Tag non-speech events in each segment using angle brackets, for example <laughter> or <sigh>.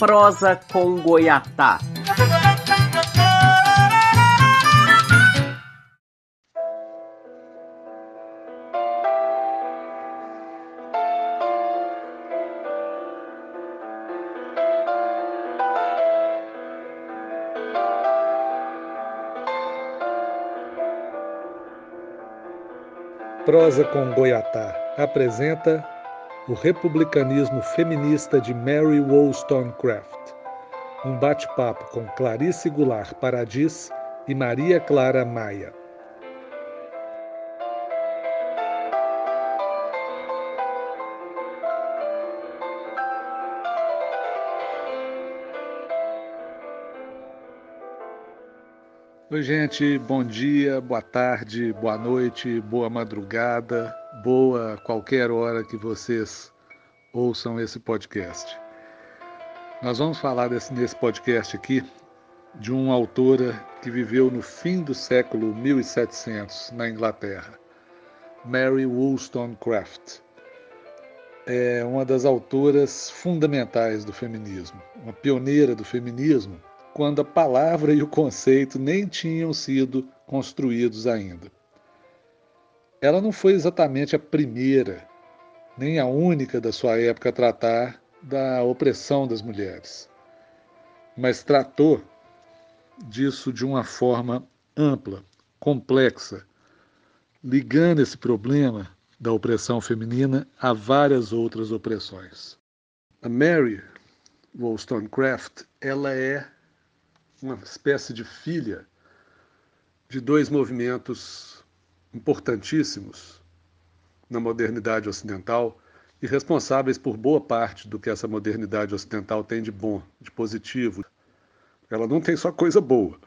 Prosa com Goiatá. Prosa com Goiatá apresenta o republicanismo feminista de Mary Wollstonecraft. Um bate-papo com Clarice Goulart Paradis e Maria Clara Maia. Oi, gente, bom dia, boa tarde, boa noite, boa madrugada, boa qualquer hora que vocês ouçam esse podcast. Nós vamos falar desse, nesse podcast aqui de uma autora que viveu no fim do século 1700 na Inglaterra, Mary Wollstonecraft. É uma das autoras fundamentais do feminismo, uma pioneira do feminismo quando a palavra e o conceito nem tinham sido construídos ainda. Ela não foi exatamente a primeira, nem a única da sua época a tratar da opressão das mulheres, mas tratou disso de uma forma ampla, complexa, ligando esse problema da opressão feminina a várias outras opressões. A Mary Wollstonecraft, ela é uma espécie de filha de dois movimentos importantíssimos na modernidade ocidental e responsáveis por boa parte do que essa modernidade ocidental tem de bom, de positivo. Ela não tem só coisa boa,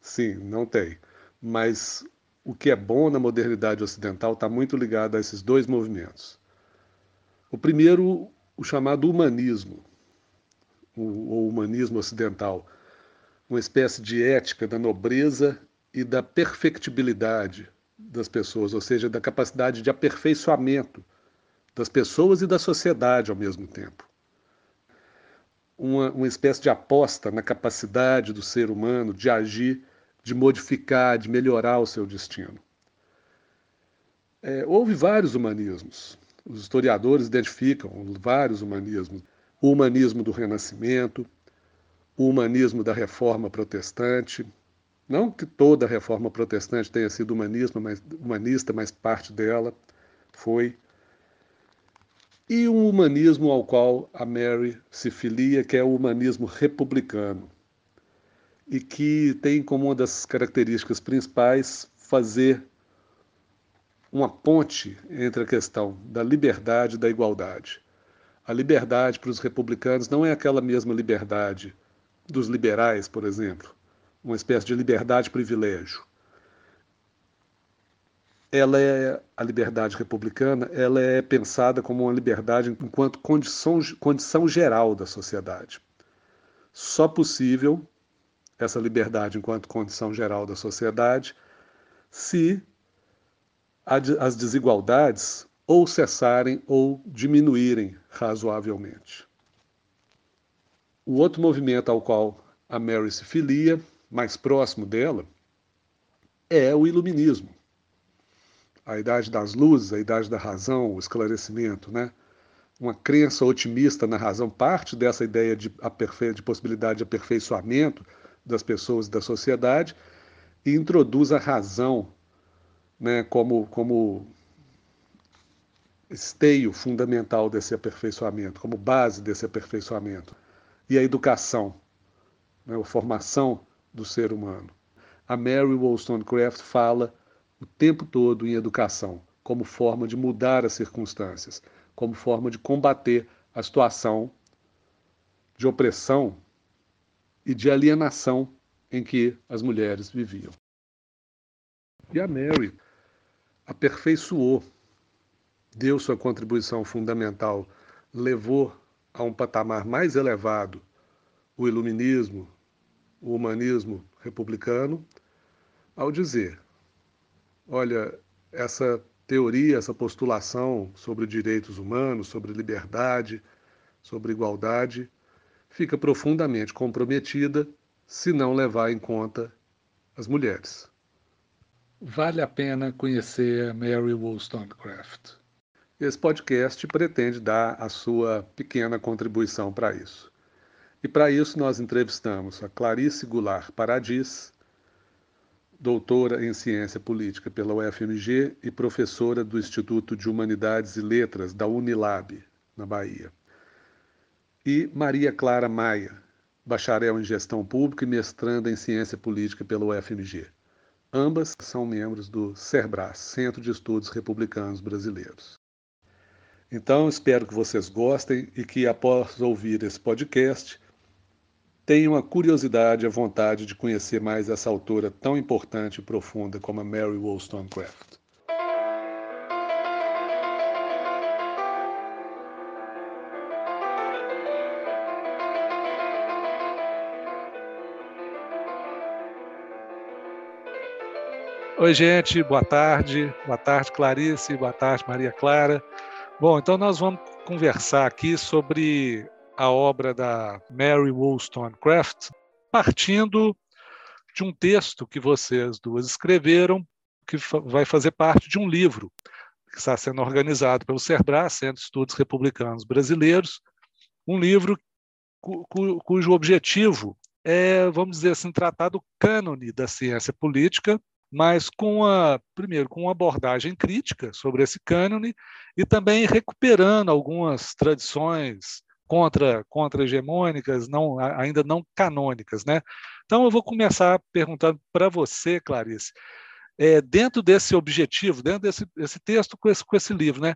sim, não tem, mas o que é bom na modernidade ocidental está muito ligado a esses dois movimentos. O primeiro, o chamado humanismo, o, humanismo ocidental, uma espécie de ética da nobreza e da perfectibilidade das pessoas, ou seja, da capacidade de aperfeiçoamento das pessoas e da sociedade ao mesmo tempo. Uma, uma espécie de aposta na capacidade do ser humano de agir, de modificar, de melhorar o seu destino. É, houve vários humanismos. Os historiadores identificam vários humanismos. O humanismo do Renascimento, o humanismo da reforma protestante. Não que toda a reforma protestante tenha sido humanismo, mas, humanista, mas parte dela foi. E um humanismo ao qual a Mary se filia, que é o humanismo republicano, e que tem como uma das características principais fazer uma ponte entre a questão da liberdade e da igualdade. A liberdade para os republicanos não é aquela mesma liberdade dos liberais, por exemplo, uma espécie de liberdade-privilégio. Ela é a liberdade republicana, ela é pensada como uma liberdade enquanto condição, condição geral da sociedade. Só possível essa liberdade enquanto condição geral da sociedade se as desigualdades ou cessarem ou diminuírem razoavelmente. O outro movimento ao qual a Mary se filia, mais próximo dela, é o iluminismo. A idade das luzes, a idade da razão, o esclarecimento, né? Uma crença otimista na razão parte dessa ideia de, de possibilidade de aperfeiçoamento das pessoas e da sociedade e introduz a razão né, como, como esteio fundamental desse aperfeiçoamento, como base desse aperfeiçoamento e a educação, né, a formação do ser humano. A Mary Wollstonecraft fala o tempo todo em educação, como forma de mudar as circunstâncias, como forma de combater a situação de opressão e de alienação em que as mulheres viviam. E a Mary aperfeiçoou, deu sua contribuição fundamental, levou a um patamar mais elevado o iluminismo, o humanismo republicano, ao dizer: olha, essa teoria, essa postulação sobre direitos humanos, sobre liberdade, sobre igualdade, fica profundamente comprometida se não levar em conta as mulheres. Vale a pena conhecer Mary Wollstonecraft. Esse podcast pretende dar a sua pequena contribuição para isso. E para isso nós entrevistamos a Clarice Goulart Paradis, doutora em ciência política pela UFMG e professora do Instituto de Humanidades e Letras da Unilab, na Bahia. E Maria Clara Maia, bacharel em gestão pública e mestranda em ciência política pela UFMG. Ambas são membros do CERBRAS, Centro de Estudos Republicanos Brasileiros. Então, espero que vocês gostem e que, após ouvir esse podcast, tenham a curiosidade a vontade de conhecer mais essa autora tão importante e profunda como a Mary Wollstonecraft. Oi, gente, boa tarde. Boa tarde, Clarice. Boa tarde, Maria Clara. Bom, então nós vamos conversar aqui sobre a obra da Mary Wollstonecraft, partindo de um texto que vocês duas escreveram, que vai fazer parte de um livro que está sendo organizado pelo CERBRAS, Centro de Estudos Republicanos Brasileiros, um livro cu, cujo objetivo é, vamos dizer assim, tratar do cânone da ciência política, mas com a, primeiro, com uma abordagem crítica sobre esse cânone e também recuperando algumas tradições contra contra hegemônicas, não ainda não canônicas, né? Então eu vou começar perguntando para você, Clarice, é, dentro desse objetivo, dentro desse, desse texto com esse, com esse livro, né?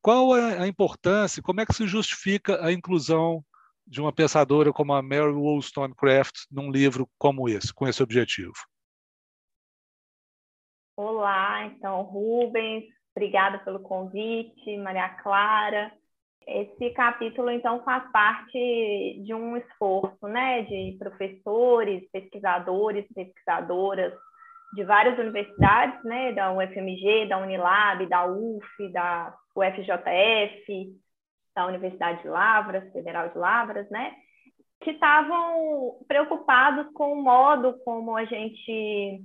Qual é a importância, como é que se justifica a inclusão de uma pensadora como a Mary Wollstonecraft num livro como esse, com esse objetivo? Olá, então, Rubens, obrigada pelo convite, Maria Clara. Esse capítulo, então, faz parte de um esforço né, de professores, pesquisadores, pesquisadoras de várias universidades, né, da UFMG, da Unilab, da UF, da UFJF, da Universidade de Lavras, Federal de Lavras, né, que estavam preocupados com o modo como a gente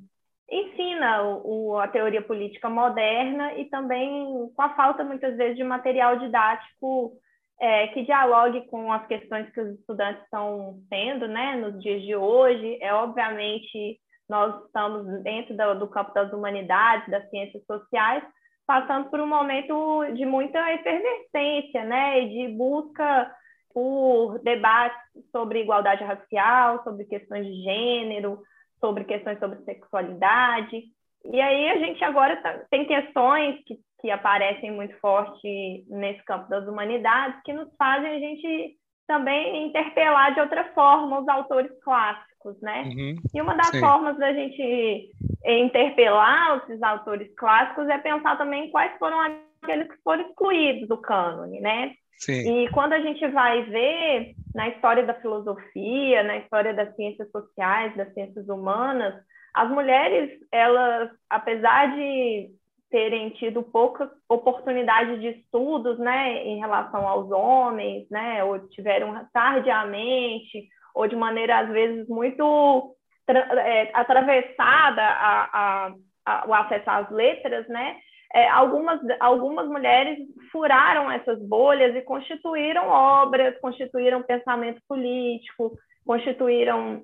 ensina o, a teoria política moderna e também com a falta, muitas vezes, de material didático é, que dialogue com as questões que os estudantes estão tendo né, nos dias de hoje. É, obviamente, nós estamos dentro do, do campo das humanidades, das ciências sociais, passando por um momento de muita efervescência né, e de busca por debates sobre igualdade racial, sobre questões de gênero, sobre questões sobre sexualidade. E aí a gente agora tá, tem questões que, que aparecem muito forte nesse campo das humanidades que nos fazem a gente também interpelar de outra forma os autores clássicos, né? Uhum, e uma das sim. formas da gente interpelar esses autores clássicos é pensar também quais foram aqueles que foram excluídos do cânone, né? Sim. E quando a gente vai ver na história da filosofia, na história das ciências sociais, das ciências humanas, as mulheres, elas, apesar de terem tido pouca oportunidade de estudos, né, em relação aos homens, né, ou tiveram tardiamente, ou de maneira às vezes muito é, atravessada a, a, a, o acesso às letras, né, é, algumas, algumas mulheres furaram essas bolhas e constituíram obras, constituíram pensamento político, constituíram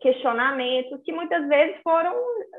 questionamentos que muitas vezes foram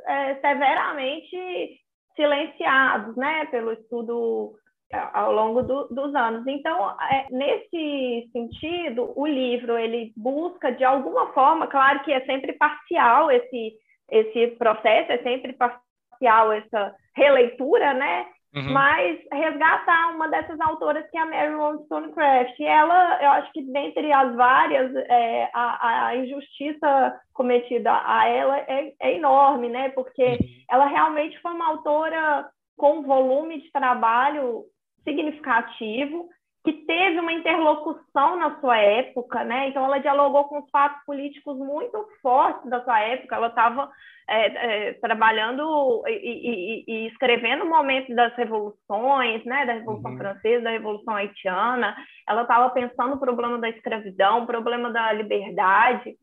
é, severamente silenciados né, pelo estudo é, ao longo do, dos anos. Então, é, nesse sentido, o livro ele busca de alguma forma, claro que é sempre parcial esse esse processo, é sempre parcial essa releitura, né? Uhum. Mas resgatar uma dessas autoras que é a Mary Wollstonecraft. E ela, eu acho que dentre as várias, é, a, a, injustiça cometida a ela é, é enorme, né? Porque uhum. ela realmente foi uma autora com um volume de trabalho significativo, que teve uma interlocução na sua época, né? Então ela dialogou com os fatos políticos muito fortes da sua época. Ela estava é, é, trabalhando e, e, e, escrevendo o momento das revoluções, né? Da Revolução uhum. Francesa, da Revolução Haitiana. Ela estava pensando o problema da escravidão, o problema da liberdade.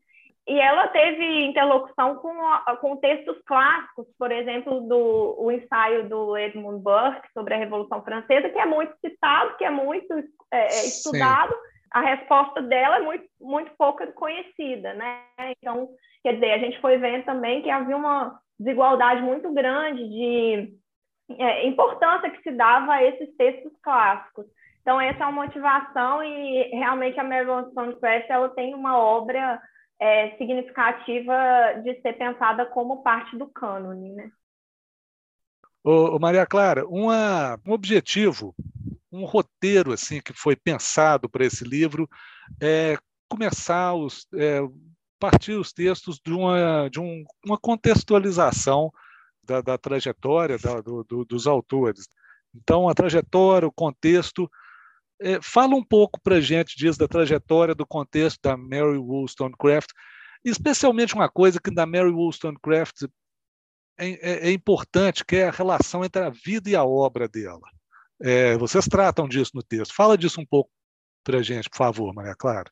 E ela teve interlocução com, com textos clássicos, por exemplo, do o ensaio do Edmund Burke sobre a Revolução Francesa, que é muito citado, que é muito é, é estudado. Sim. A resposta dela é muito, muito pouco conhecida, né? Então, quer dizer, a gente foi vendo também que havia uma desigualdade muito grande de é, importância que se dava a esses textos clássicos. Então, essa é uma motivação e realmente a Mary Wollstonecraft ela tem uma obra é, significativa de ser pensada como parte do cânone, né? Ô, Maria Clara, uma, um objetivo, um roteiro assim que foi pensado para esse livro é começar os é, partir os textos de uma de um, uma contextualização da, da trajetória da, do, do, dos autores. Então, a trajetória, o contexto é, fala um pouco para a gente disso, da trajetória, do contexto da Mary Wollstonecraft, especialmente uma coisa que da Mary Wollstonecraft é, é, é importante, que é a relação entre a vida e a obra dela. É, vocês tratam disso no texto. Fala disso um pouco para a gente, por favor, Maria Clara.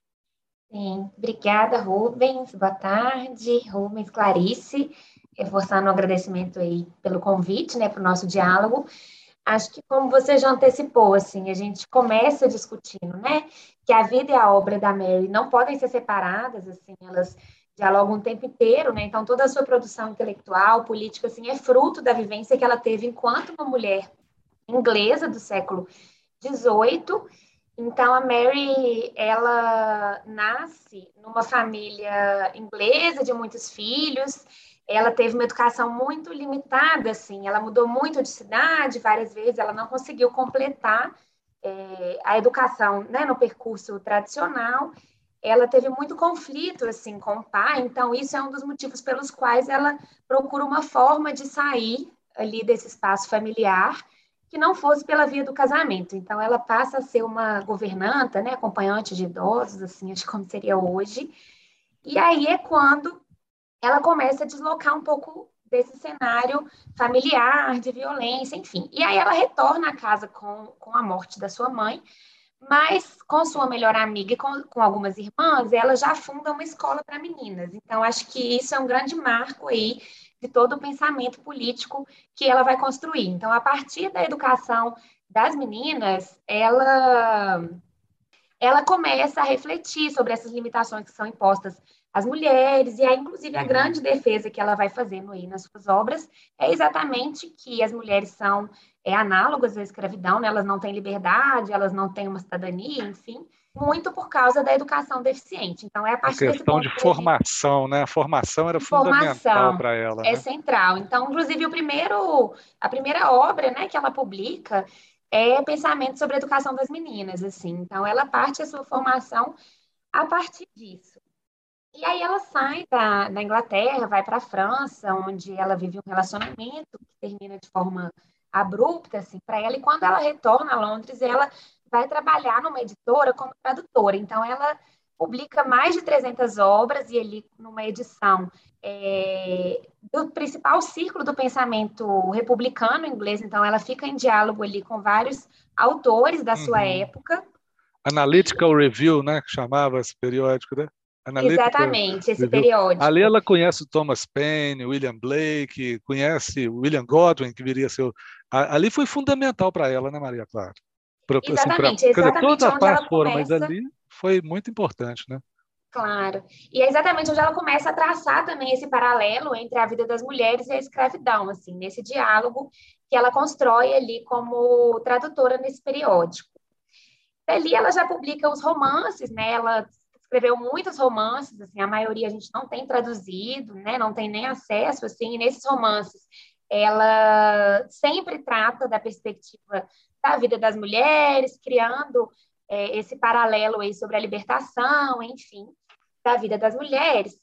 Sim, obrigada, Rubens. Boa tarde, Rubens, Clarice. Reforçando o agradecimento aí pelo convite, né, para o nosso diálogo acho que como você já antecipou, assim, a gente começa discutindo, né, que a vida e a obra da Mary não podem ser separadas, assim, elas dialogam o tempo inteiro, né, então toda a sua produção intelectual, política, assim, é fruto da vivência que ela teve enquanto uma mulher inglesa do século XVIII, então a Mary, ela nasce numa família inglesa de muitos filhos, ela teve uma educação muito limitada, assim, ela mudou muito de cidade várias vezes, ela não conseguiu completar é, a educação né, no percurso tradicional, ela teve muito conflito, assim, com o pai, então isso é um dos motivos pelos quais ela procura uma forma de sair ali desse espaço familiar que não fosse pela via do casamento. Então, ela passa a ser uma governanta, né, acompanhante de idosos, assim, acho como seria hoje. E aí é quando ela começa a deslocar um pouco desse cenário familiar, de violência, enfim. E aí ela retorna à casa com, com a morte da sua mãe, mas com sua melhor amiga e com, com algumas irmãs, ela já funda uma escola para meninas. Então, acho que isso é um grande marco aí de todo o pensamento político que ela vai construir. Então, a partir da educação das meninas, ela ela começa a refletir sobre essas limitações que são impostas as mulheres, e aí, inclusive, a uhum. grande defesa que ela vai fazendo aí nas suas obras é exatamente que as mulheres são é, análogas à escravidão, né? elas não têm liberdade, elas não têm uma cidadania, enfim, muito por causa da educação deficiente. Então, é a partir a questão de formação, né? A formação era formação fundamental para ela. É né? central. Então, inclusive, o primeiro, a primeira obra né, que ela publica é Pensamento sobre a Educação das Meninas, assim. Então, ela parte a sua formação a partir disso. E aí ela sai da, da Inglaterra, vai para a França, onde ela vive um relacionamento que termina de forma abrupta assim para ela. E quando ela retorna a Londres, ela vai trabalhar numa editora como tradutora. Então ela publica mais de 300 obras e ali numa edição é, do principal círculo do pensamento republicano inglês. Então ela fica em diálogo ali com vários autores da sua uhum. época. Analytical Review, né, que chamava esse periódico, né? Analítica, Exatamente, esse periódico. Ali ela conhece o Thomas Paine, William Blake, conhece William Godwin, que viria a ser. Ali foi fundamental para ela, né, Maria Clara? Pra, exatamente, assim, pra, exatamente. Todas as partes foram, começa... mas ali foi muito importante, né? Claro. E é exatamente onde ela começa a traçar também esse paralelo entre a vida das mulheres e a escravidão, assim, nesse diálogo que ela constrói ali como tradutora nesse periódico. Ali ela já publica os romances, né? Ela escreveu muitos romances, assim, a maioria a gente não tem traduzido, né, não tem nem acesso, assim, e nesses romances ela sempre trata da perspectiva da vida das mulheres, criando é, esse paralelo aí sobre a libertação, enfim, da vida das mulheres.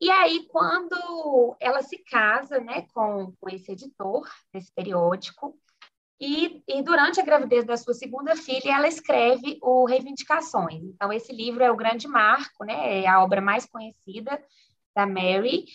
E aí, quando ela se casa, né, com, com esse editor desse periódico, E, e, durante a gravidez da sua segunda filha, ela escreve o Reivindicações. Então, esse livro é o grande marco, né? É a obra mais conhecida da Mary.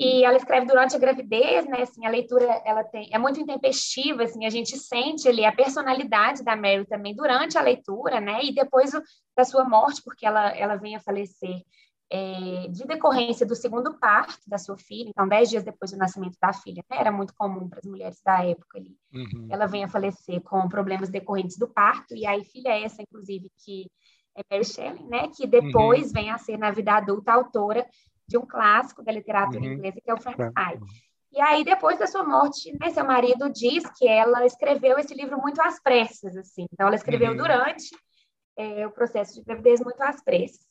E ela escreve durante a gravidez, né? Assim, a leitura ela tem, é muito intempestiva, assim, a gente sente ali a personalidade da Mary também durante a leitura, né? E depois da sua morte, porque ela, ela vem a falecer é, de decorrência do segundo parto da sua filha, então, dez dias depois do nascimento da filha, né, era muito comum para as mulheres da época ali. Uhum. Ela vem a falecer com problemas decorrentes do parto, e aí, filha essa, inclusive, que é Mary Shelley, né, que depois uhum. vem a ser, na vida adulta, autora de um clássico da literatura uhum. inglesa, que é o Frankenstein. E aí, depois da sua morte, né, seu marido diz que ela escreveu esse livro muito às pressas, assim. Então, ela escreveu uhum. durante é, o processo de gravidez muito às pressas.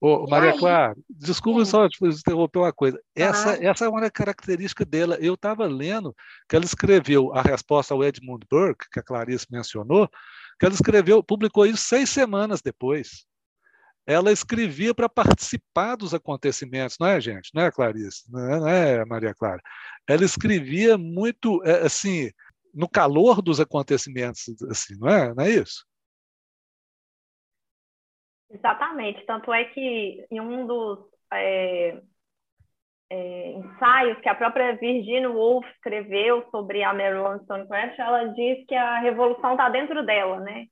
Ô, Maria aí? Clara, desculpa Sim. só te interromper uma coisa. Essa, ah. essa é uma característica dela. Eu estava lendo que ela escreveu a resposta ao Edmund Burke, que a Clarice mencionou, que ela escreveu, publicou isso seis semanas depois. Ela escrevia para participar dos acontecimentos, não é, gente? Não é, Clarice? Não é, é, Maria Clara? Ela escrevia muito, é, assim, no calor dos acontecimentos, assim, não é? Não é isso? Exatamente. Tanto é que em um dos é, é, ensaios que a própria Virginia Woolf escreveu sobre a Mary Wollstonecraft, ela diz que a revolução está dentro dela, né?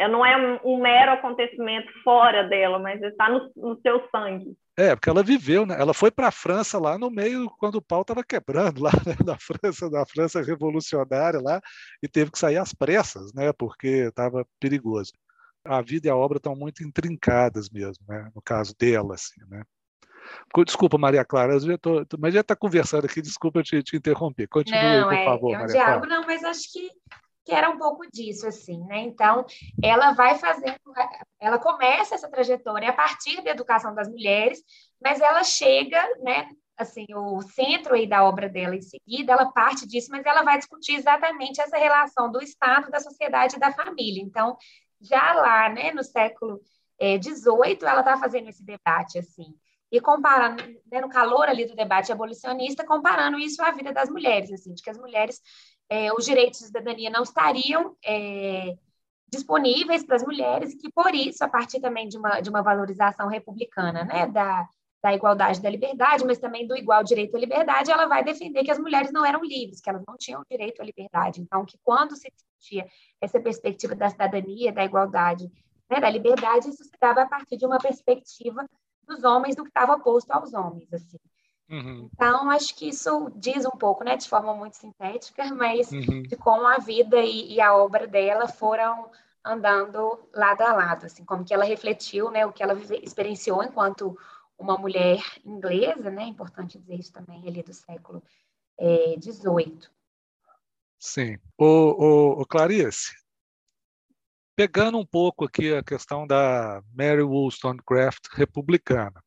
É, não é um, mero acontecimento fora dela, mas está no, no, seu sangue. É, porque ela viveu, né? Ela foi para a França lá no meio, quando o pau estava quebrando, lá <laughs> né? na França, na França revolucionária lá, e teve que sair às pressas, né? Porque estava perigoso a vida e a obra estão muito intrincadas mesmo, né? no caso dela. Assim, né? Desculpa, Maria Clara, eu já tô, mas já está conversando aqui, desculpa te, te interromper. Continue, não, por é, favor, é um Maria diálogo, Clara. Não, mas acho que, que era um pouco disso, assim, né? Então, ela vai fazendo, ela começa essa trajetória a partir da educação das mulheres, mas ela chega, né, assim, o centro aí da obra dela em seguida, ela parte disso, mas ela vai discutir exatamente essa relação do Estado, da sociedade e da família. Então, já lá, né, no século XVIII, é, ela está fazendo esse debate assim e comparando, né, no calor ali do debate abolicionista, comparando isso à vida das mulheres, assim, de que as mulheres, é, os direitos de cidadania não estariam é, disponíveis para as mulheres, e que por isso, a partir também de uma, de uma valorização republicana, né, da, da igualdade da liberdade, mas também do igual direito à liberdade, ela vai defender que as mulheres não eram livres, que elas não tinham direito à liberdade. Então, que quando se discutia essa perspectiva da cidadania, da igualdade, né, da liberdade, isso se dava a partir de uma perspectiva dos homens do que estava oposto aos homens, assim. Uhum. Então, acho que isso diz um pouco, né, de forma muito sintética, <laughs> mas uhum. de como a vida e, e, a obra dela foram andando lado a lado, assim, como que ela refletiu, né, o que ela experienciou enquanto uma mulher inglesa, né? É importante dizer isso também, ali do século XVIII. É, Sim. O, o, o, Clarice, pegando um pouco aqui a questão da Mary Wollstonecraft republicana.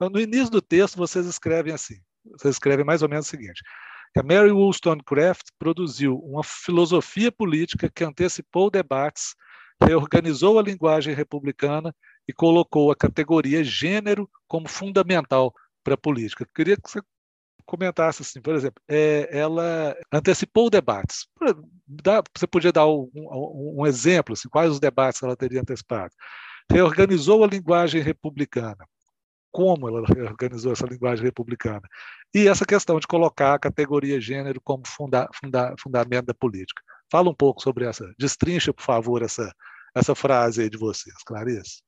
No início do texto, vocês escrevem assim, vocês escrevem mais ou menos o seguinte, que a Mary Wollstonecraft produziu uma filosofia política que antecipou debates, reorganizou a linguagem republicana e colocou a categoria gênero como fundamental para a política. Eu queria que você comentasse assim, por exemplo, é, ela antecipou debates. Você podia dar um, um, exemplo, assim, quais os debates ela teria antecipado? Reorganizou a linguagem republicana. Como ela <laughs> reorganizou essa linguagem republicana? E essa questão de colocar a categoria gênero como funda, funda, fundamento da política. Fala um pouco sobre essa, destrincha, por favor, essa, essa frase aí de vocês, Clarice.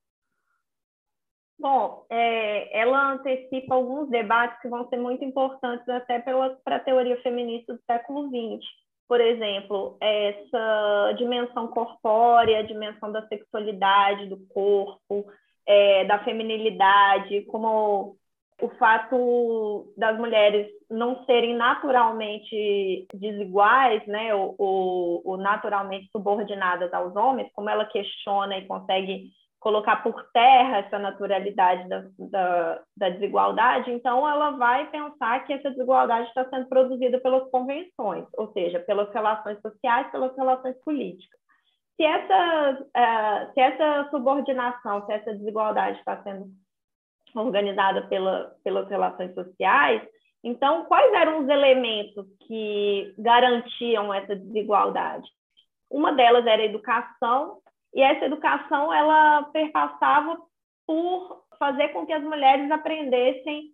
Bom, é, ela antecipa alguns debates que vão ser muito importantes até para a teoria feminista do século XX. Por exemplo, essa dimensão corpórea, a dimensão da sexualidade, do corpo, é, da feminilidade, como o fato das mulheres não serem naturalmente desiguais, né, ou, naturalmente subordinadas aos homens, como ela questiona e consegue colocar por terra essa naturalidade da, da, da, desigualdade, então ela vai pensar que essa desigualdade está sendo produzida pelas convenções, ou seja, pelas relações sociais, pelas relações políticas. Se essa, uh, se essa subordinação, se essa desigualdade está sendo organizada pela, pelas relações sociais, Então, quais eram os elementos que garantiam essa desigualdade? Uma delas era a educação, e essa educação ela perpassava por fazer com que as mulheres aprendessem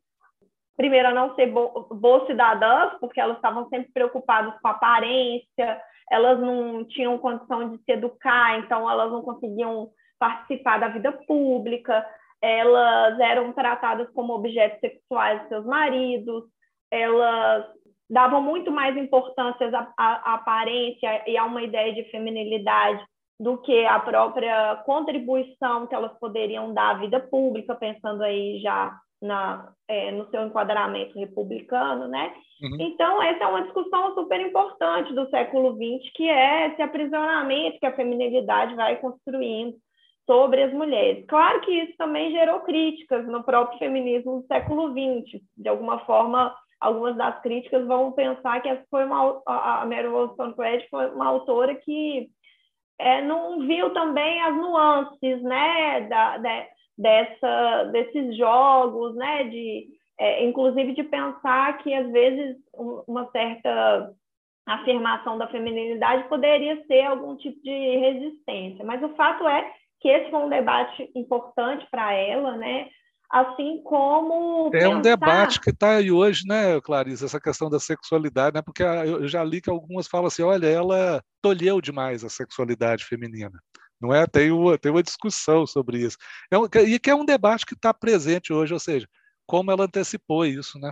primeiro, a não ser bo boas cidadãs, porque elas estavam sempre preocupadas com a aparência, elas não tinham condição de se educar, então elas não conseguiam participar da vida pública, elas eram tratadas como objetos sexuais de seus maridos, elas davam muito mais importância à, à aparência e a uma ideia de feminilidade do que a própria contribuição que elas poderiam dar à vida pública, pensando aí já na, é, no seu enquadramento republicano, né? Uhum. Então, essa é uma discussão super importante do século XX, que é esse aprisionamento que a feminilidade vai construindo sobre as mulheres. Claro que isso também gerou críticas no próprio feminismo do século XX. De alguma forma, algumas das críticas vão pensar que essa foi uma, a Mary Wollstonecraft foi uma autora que é, não viu também as nuances, né, da, da dessa, desses jogos, né? De, é, inclusive de pensar que às vezes uma certa afirmação da feminilidade poderia ser algum tipo de resistência. Mas o fato é que esse foi um debate importante para ela, né? assim como. É um debate que está aí hoje, né, Clarice, essa questão da sexualidade, né? Porque eu já li que algumas falam assim: olha, ela tolheu demais a sexualidade feminina. Não é? Tem uma, tem uma discussão sobre isso. É um, e que é um debate que está presente hoje, ou seja, como ela antecipou isso, né?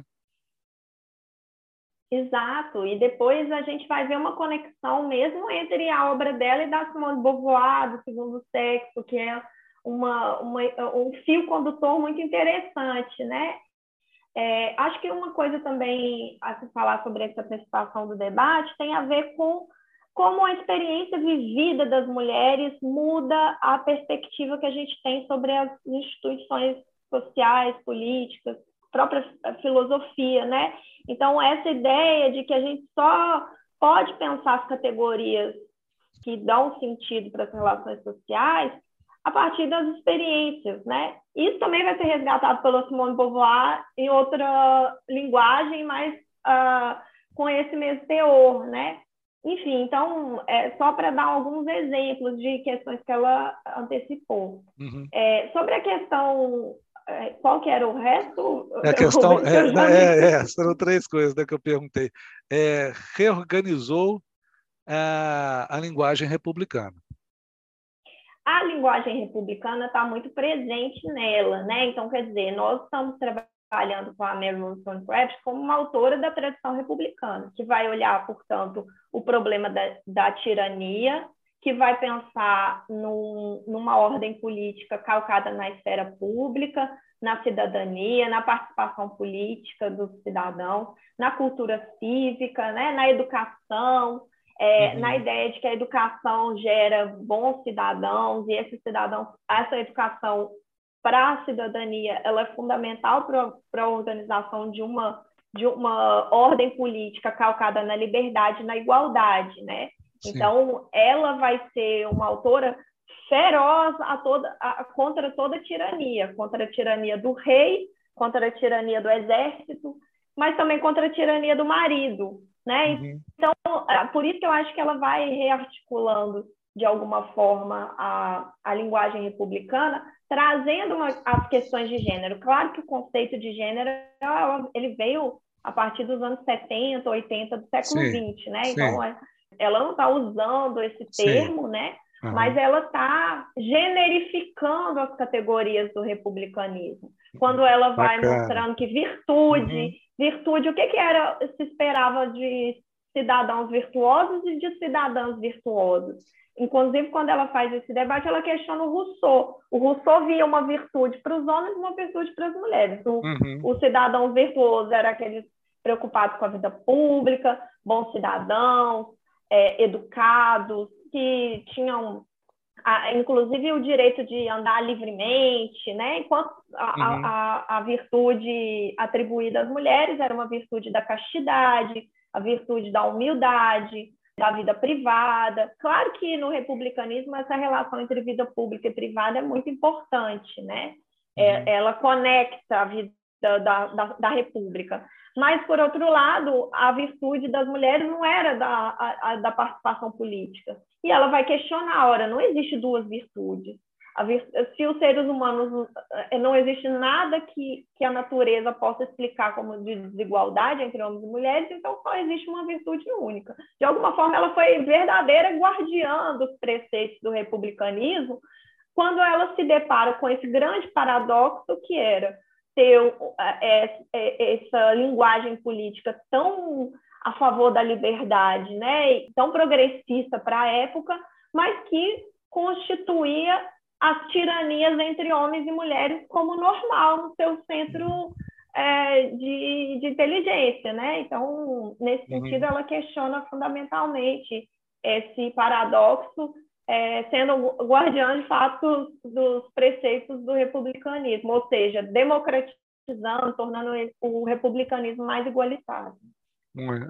Exato, e depois a gente vai ver uma conexão mesmo entre a obra dela e da Simone de Beauvoir, do Segundo Sexo, que é uma, uma, um fio condutor muito interessante, né? É, acho que uma coisa também a se falar sobre essa participação do debate tem a ver com como a experiência vivida das mulheres muda a perspectiva que a gente tem sobre as instituições sociais, políticas, própria filosofia, né? Então, essa ideia de que a gente só pode pensar as categorias que dão sentido para as relações sociais a partir das experiências, né? Isso também vai ser resgatado pela Simone Beauvoir em outra linguagem, mas uh, com esse mesmo teor, né? Enfim, então, é, só para dar alguns exemplos de questões que ela antecipou. Uhum. É, sobre a questão, é, qual que era o resto? É a questão, é, é, é, foram três coisas né, que eu perguntei. É, reorganizou a, a linguagem republicana. A linguagem republicana está muito presente nela, né? Então, quer dizer, nós estamos trabalhando trabalhando com a Mary Wollstonecraft como uma autora da tradição republicana, que vai olhar, portanto, o problema da, da tirania, que vai pensar num, numa ordem política calcada na esfera pública, na cidadania, na participação política dos cidadãos, na cultura cívica, né, na educação, é, uhum. na ideia de que a educação gera bons cidadãos e esses cidadãos, essa educação para a cidadania, ela é fundamental para a organização de uma de uma ordem política calcada na liberdade, na igualdade, né? Sim. Então, ela vai ser uma autora feroz a toda, a, contra toda a tirania, contra a tirania do rei, contra a tirania do exército, mas também contra a tirania do marido, né? Uhum. Então, é, por isso que eu acho que ela vai rearticulando de alguma forma a, a linguagem republicana, trazendo uma, as questões de gênero. Claro que o conceito de gênero ele veio a partir dos anos 70, 80 do século sim, XX, né? Então, é, ela não está usando esse termo, sim. né? Uhum. Mas ela está generificando as categorias do republicanismo. Quando ela vai Bacana. mostrando que virtude, uhum. virtude, o que, que era se esperava de cidadãos virtuosos e de cidadãs virtuosos? Inclusive, quando ela faz esse debate, ela questiona o Rousseau. O Rousseau via uma virtude para os homens e uma virtude para as mulheres. O, uhum. o cidadão virtuoso era aquele preocupado com a vida pública, bons cidadãos, é, educados, que tinham, a, inclusive, o direito de andar livremente, né? enquanto a, uhum. a, a virtude atribuída às mulheres era uma virtude da castidade, a virtude da humildade, da vida privada. Claro que no republicanismo essa relação entre vida pública e privada é muito importante, né? É, uhum. ela conecta a vida da, da, da República. Mas, por outro lado, a virtude das mulheres não era da, a, a, da participação política. E ela vai questionar, ora, não existe duas virtudes. Se os seres humanos eh, não existe nada que, que a natureza possa explicar como de desigualdade entre homens e mulheres, então só existe uma virtude única. De alguma forma, ela foi verdadeira guardiã dos preceitos do republicanismo, quando ela se depara com esse grande paradoxo que era ter é, é, essa linguagem política tão a favor da liberdade, né, tão progressista para a época, mas que constituía as tiranias entre homens e mulheres como normal no seu centro é, de, de, inteligência, né? Então, nesse uhum. sentido, ela questiona fundamentalmente esse paradoxo é, sendo guardiã de fato dos preceitos do republicanismo, ou seja, democratizando, tornando o republicanismo mais igualitário.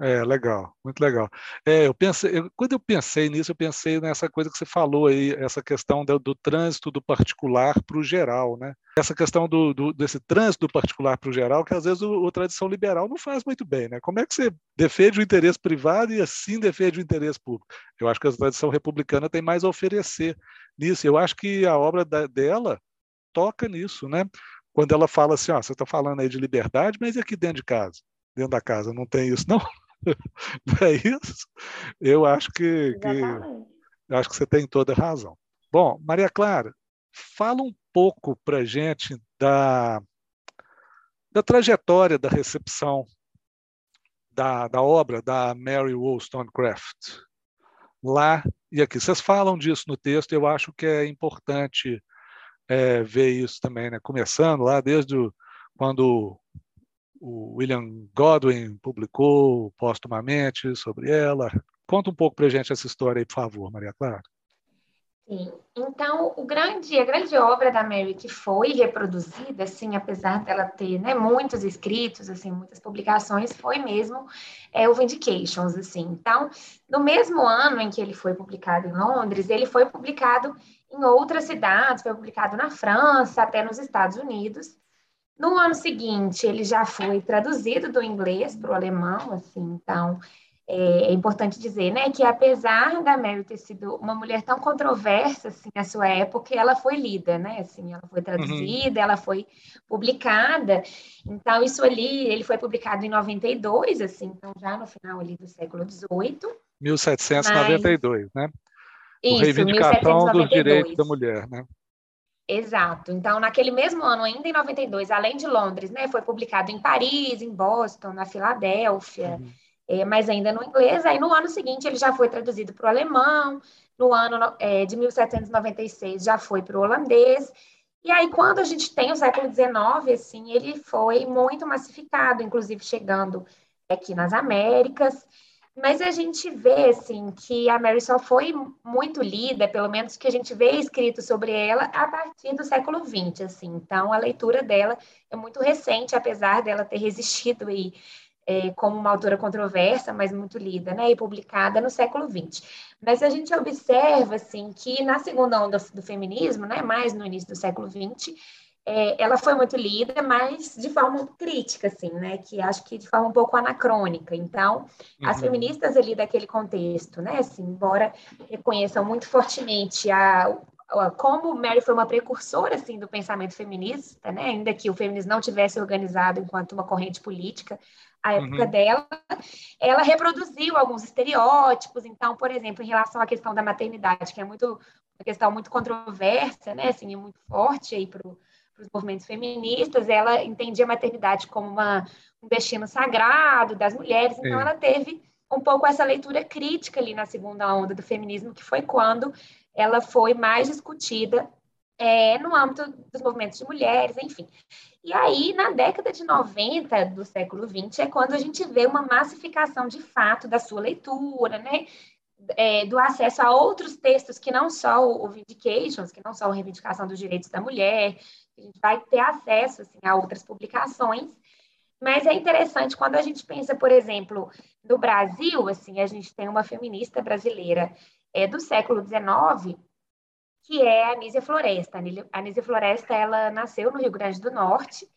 É, legal, muito legal. É, eu pensei, eu, quando eu pensei nisso, eu pensei nessa coisa que você falou aí, essa questão do, do trânsito do particular para o geral, né? Essa questão do, do desse trânsito do particular para o geral, que às vezes o, a tradição liberal não faz muito bem, né? Como é que você defende o interesse privado e assim defende o interesse público? Eu acho que a tradição republicana tem mais a oferecer nisso. Eu acho que a obra da, dela toca nisso, né? Quando ela fala assim, ó, você está falando aí de liberdade, mas e aqui dentro de casa? Dentro da casa não tem isso, não? não <laughs> é isso? Eu acho que, que eu acho que você tem toda a razão. Bom, Maria Clara, fala um pouco para gente da, da trajetória da recepção da, da obra da Mary Wollstonecraft lá e aqui. Vocês falam disso no texto, eu acho que é importante é, ver isso também, né? Começando lá desde o, quando o William Godwin publicou póstumamente sobre ela. Conta um pouco para a gente essa história aí, por favor, Maria Clara. Sim. Então, o grande, a grande obra da Mary que foi reproduzida, assim, apesar dela ter né, muitos escritos, assim, muitas publicações, foi mesmo é, o Vindications, assim. Então, no mesmo ano em que ele foi publicado em Londres, ele foi publicado em outras cidades, foi publicado na França, até nos Estados Unidos. No ano seguinte, ele já foi traduzido do inglês para o alemão, assim, então é, é, importante dizer, né, que apesar da Mary ter sido uma mulher tão controversa, assim, na sua época, ela foi lida, né, assim, ela foi uhum. traduzida, uhum. ela foi publicada, então isso ali, ele foi publicado em 92, assim, então já no final ali do século XVIII. 1792, mas... né? Isso, reivindicação dos direitos da mulher, né? Exato. Então, naquele mesmo ano, ainda em 92, além de Londres, né, foi publicado em Paris, em Boston, na Filadélfia, uhum. é, mas ainda no inglês. Aí, no ano seguinte, ele já foi traduzido para o alemão. No ano é, de 1796, já foi para o holandês. E aí, quando a gente tem o século XIX, assim, ele foi muito massificado, inclusive chegando aqui nas Américas. Mas a gente vê, assim, que a Mary só foi muito lida, pelo menos que a gente vê escrito sobre ela, a partir do século XX, assim. Então, a leitura dela é muito recente, apesar dela ter resistido aí é, como uma autora controversa, mas muito lida, né, e publicada no século XX. Mas a gente observa, assim, que na segunda onda do feminismo, né, mais no início do século XX, é, ela foi muito lida, mas de forma crítica, assim, né? Que acho que de forma um pouco anacrônica. Então, uhum. as feministas ali daquele contexto, né? Assim, embora reconheçam muito fortemente a, a, como Mary foi uma precursora, assim, do pensamento feminista, né? Ainda que o feminismo não tivesse organizado enquanto uma corrente política, a época uhum. dela, ela reproduziu alguns estereótipos. Então, por exemplo, em relação à questão da maternidade, que é muito uma questão muito controversa, né? Assim, muito forte aí para para os movimentos feministas, ela entendia a maternidade como uma, um destino sagrado das mulheres, então ela teve um pouco essa leitura crítica ali na segunda onda do feminismo, que foi quando ela foi mais discutida é, no âmbito dos movimentos de mulheres, enfim. E aí, na década de 90 do século 20, é quando a gente vê uma massificação de fato da sua leitura, né? É, do acesso a outros textos que não só o Vindications, que não só a Reivindicação dos Direitos da Mulher, a gente vai ter acesso assim, a outras publicações. Mas é interessante quando a gente pensa, por exemplo, no Brasil, assim, a gente tem uma feminista brasileira é, do século XIX, que é a Anísia Floresta. A Anísia Floresta, ela nasceu no Rio Grande do Norte,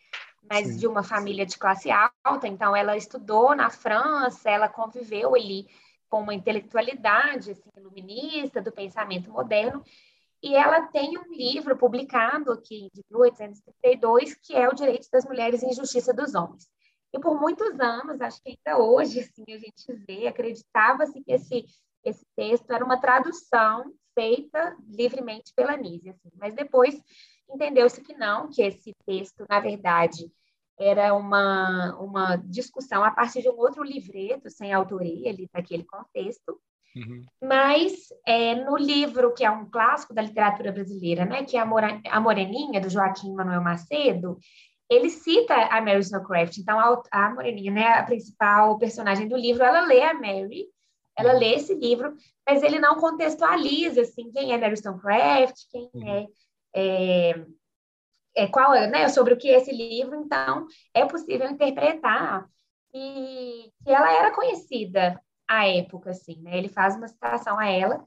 mas Sim. de uma família de classe alta. Então, ela estudou na França, ela conviveu ali com uma intelectualidade assim, iluminista do pensamento moderno. E ela tem um livro publicado aqui de 1832, que é O Direito das Mulheres e Injustiça dos Homens. E por muitos anos, acho que ainda hoje, <laughs> assim, a gente vê, acreditava-se que esse, esse texto era uma tradução feita livremente pela Nise. Assim. Mas depois entendeu-se que não, que esse texto, na verdade, era uma, uma discussão a partir de um outro livreto, sem autoria, ali daquele contexto. Uhum. Mas é, no livro, que é um clássico da literatura brasileira, né, que é a, Moreninha, do Joaquim Manuel Macedo, ele cita a Mary Snowcraft. Então, a, a Moreninha, né, a principal personagem do livro, ela lê a Mary, ela uhum. lê esse livro, mas ele não contextualiza, assim, quem é Mary Snowcraft, quem uhum. é, é é, qual é, né, sobre o que é esse livro, então é possível interpretar que, que ela era conhecida à época, assim, né? Ele faz uma citação a ela,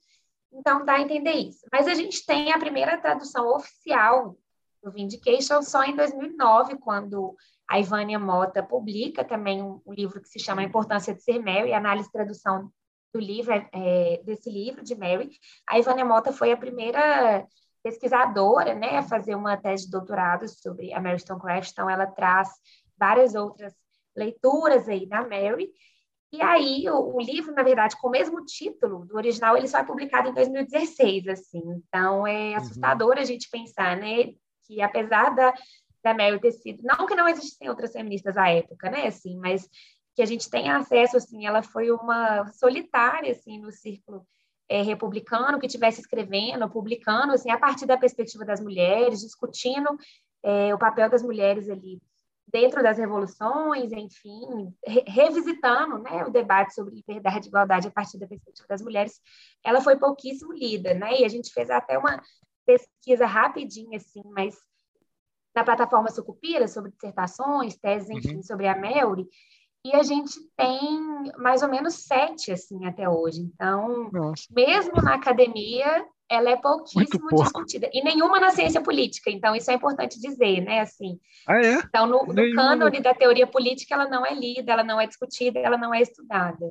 então dá a entender isso. Mas a gente tem a primeira tradução oficial do Vindication só em 2009, quando a Ivânia Mota publica também um, um livro que se chama A Importância de Ser Mary, análise e tradução do livro, é, desse livro de Mary. A Ivânia Mota foi a primeira pesquisadora, né, a fazer uma tese de doutorado sobre a Mary Stonecraft, então ela traz várias outras leituras aí da Mary, e aí o, o, livro, na verdade, com o mesmo título do original, ele só é publicado em 2016, assim, então é uhum. assustador uhum. a gente pensar, né, que apesar da, da Mary ter sido, não que não existissem outras feministas à época, né, assim, mas que a gente tem acesso, assim, ela foi uma solitária, assim, no círculo é, republicano que estivesse escrevendo, publicando, assim, a partir da perspectiva das mulheres, discutindo é, o papel das mulheres ali dentro das revoluções, enfim, re revisitando né, o debate sobre liberdade e igualdade a partir da perspectiva das mulheres, ela foi pouquíssimo lida, né? E a gente fez até uma pesquisa rapidinha, assim, mas na plataforma Sucupira, sobre dissertações, teses, enfim, uhum. sobre a Melry, e a gente tem mais ou menos sete, assim, até hoje. Então, Nossa. mesmo na academia, ela é pouquíssimo discutida. E nenhuma na ciência política. Então, isso é importante dizer, né? Assim, ah, é? Então, no, no cânone da teoria política, ela não é lida, ela não é discutida, ela não é estudada.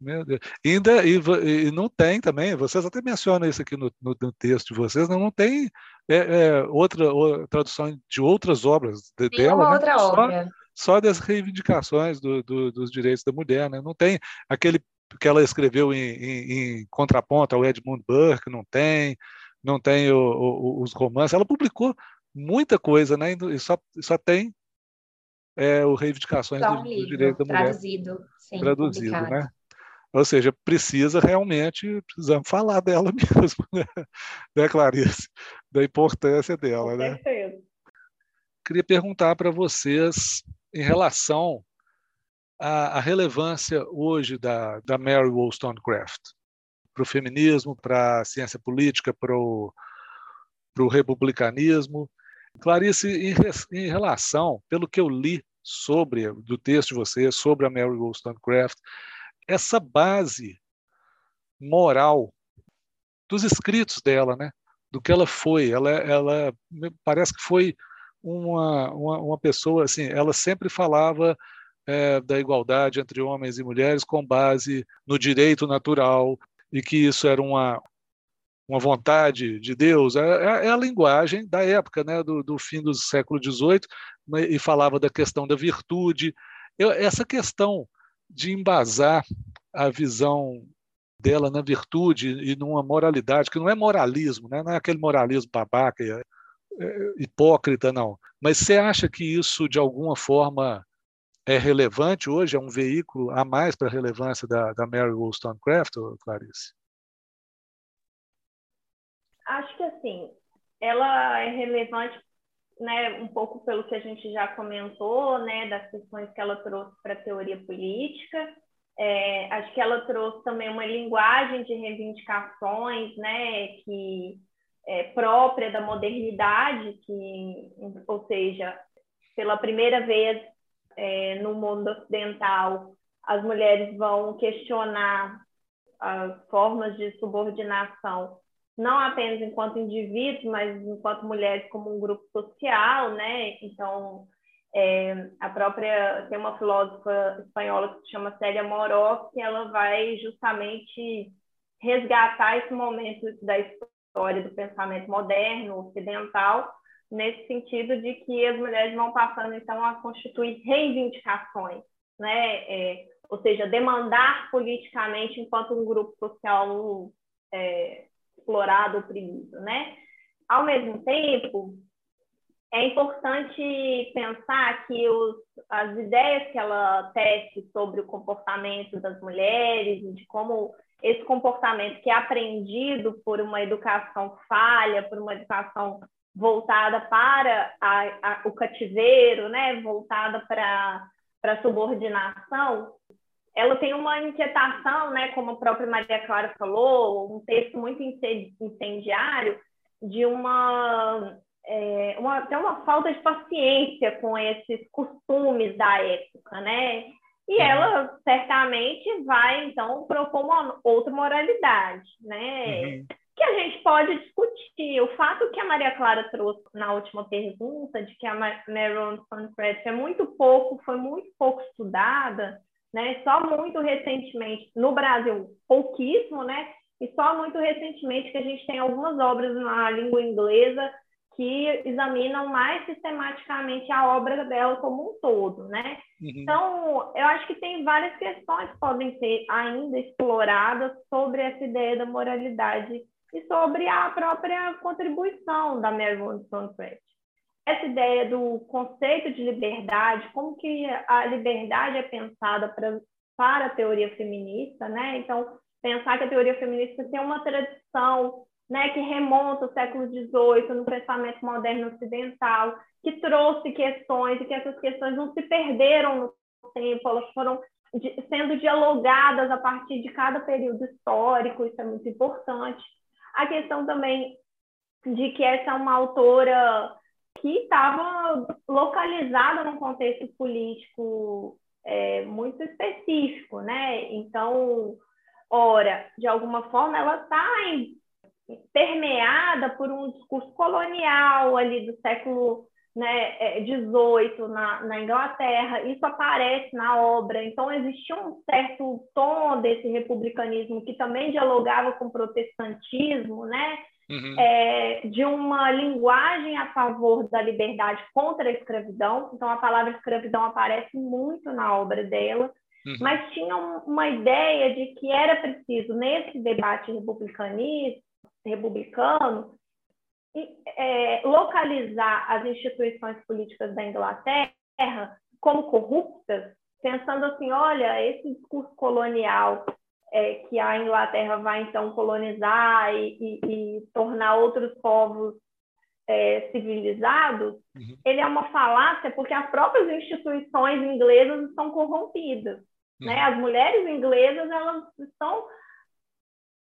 Meu Deus. Ainda, e, e, não tem também, vocês até mencionam isso aqui no, no, no texto de vocês, não, não tem é, é, outra, tradução de outras obras de, dela. Né? outra obra só das reivindicações do, do, dos direitos da mulher. Né? Não tem aquele que ela escreveu em, em, em contraponto ao Edmund Burke, não tem, não tem o, o, os romances. Ela publicou muita coisa, né? E só, só tem é, o reivindicações do, do direito da mulher traduzido, sim, traduzido, né? Ou seja, precisa realmente, precisamos falar dela <laughs> mesmo, né, né Clarice? Da importância dela, Com né? Certeza. Queria perguntar para vocês em relação à, à relevância hoje da, da Mary Wollstonecraft para o feminismo, para a ciência política, para o, para o republicanismo. Clarice, em, em, relação, pelo que eu li sobre, do texto de vocês, sobre a Mary Wollstonecraft, essa base moral dos escritos dela, né? do que ela foi. Ela, ela parece que foi uma, uma, uma pessoa, assim, ela sempre falava é, da igualdade entre homens e mulheres com base no direito natural e que isso era uma, uma vontade de Deus. É, é, é a linguagem da época, né, do, do fim do século XVIII, né, e falava da questão da virtude. Eu, essa questão de embasar a visão dela na virtude e numa moralidade, que não é moralismo, né? não é aquele moralismo babaca é, hipócrita, não. Mas você acha que isso, de alguma forma, é relevante hoje? É um veículo a mais para a relevância da, da Mary Wollstonecraft, Clarice? Acho que, assim, ela é relevante né, um pouco pelo que a gente já comentou, né, das questões que ela trouxe para a teoria política. É, acho que ela trouxe também uma linguagem de reivindicações, né, que é, própria da modernidade, que, ou seja, pela primeira vez é, no mundo ocidental, as mulheres vão questionar as formas de subordinação, não apenas enquanto indivíduos, mas enquanto mulheres como um grupo social, né? Então, É, a própria tem uma filósofa espanhola que se chama Célia Moró, que ela vai justamente resgatar esse momento da história do pensamento moderno, ocidental, nesse sentido de que as mulheres vão passando então a constituir reivindicações, né? É, ou seja, demandar politicamente enquanto um grupo social é, explorado, oprimido, né? Ao mesmo tempo, é importante pensar que os, as ideias que ela tece sobre o comportamento das mulheres de como esse comportamento que é aprendido por uma educação falha, por uma educação voltada para a, a, o cativeiro, né, voltada para a subordinação, ela tem uma inquietação, né, como a própria Maria Clara falou, um texto muito incendiário, de uma, é, uma, até uma falta de paciência com esses costumes da época, né? E ela certamente vai, então, propor uma outra moralidade, né? Uhum. Que a gente pode discutir. O fato que a Maria Clara trouxe na última pergunta, de que a Maron Sanfred é muito pouco, foi muito pouco estudada, né? Só muito recentemente, no Brasil, pouquíssimo, né? E só muito recentemente que a gente tem algumas obras na língua inglesa que examinam mais sistematicamente a obra dela como um todo, né? Uhum. Então, eu acho que tem várias questões que podem ser ainda exploradas sobre essa ideia da moralidade e sobre a própria contribuição da Mary Wollstonecraft. Essa ideia do conceito de liberdade, como que a liberdade é pensada pra, para a teoria feminista, né? Então, pensar que a teoria feminista tem uma tradição né, que remonta ao século XVIII, no pensamento moderno ocidental, que trouxe questões e que essas questões não se perderam no tempo, elas foram sendo dialogadas a partir de cada período histórico, isso é muito importante. A questão também de que essa é uma autora que estava localizada num contexto político é, muito específico, né? Então, ora, de alguma forma, ela está permeada por um discurso colonial ali do século né, 18 é, na, na, Inglaterra, isso aparece na obra, então existia um certo tom desse republicanismo que também dialogava com o protestantismo, né, uhum. é, de uma linguagem a favor da liberdade contra a escravidão, então a palavra escravidão aparece muito na obra dela, uhum. mas tinha uma ideia de que era preciso, nesse debate republicanista, republicano, é, localizar as instituições políticas da Inglaterra como corruptas, pensando assim, olha, esse discurso colonial é, que a Inglaterra vai então colonizar e, e, e tornar outros povos é, civilizados, uhum. ele é uma falácia porque as próprias instituições inglesas estão corrompidas. Uhum. Né? As mulheres inglesas elas estão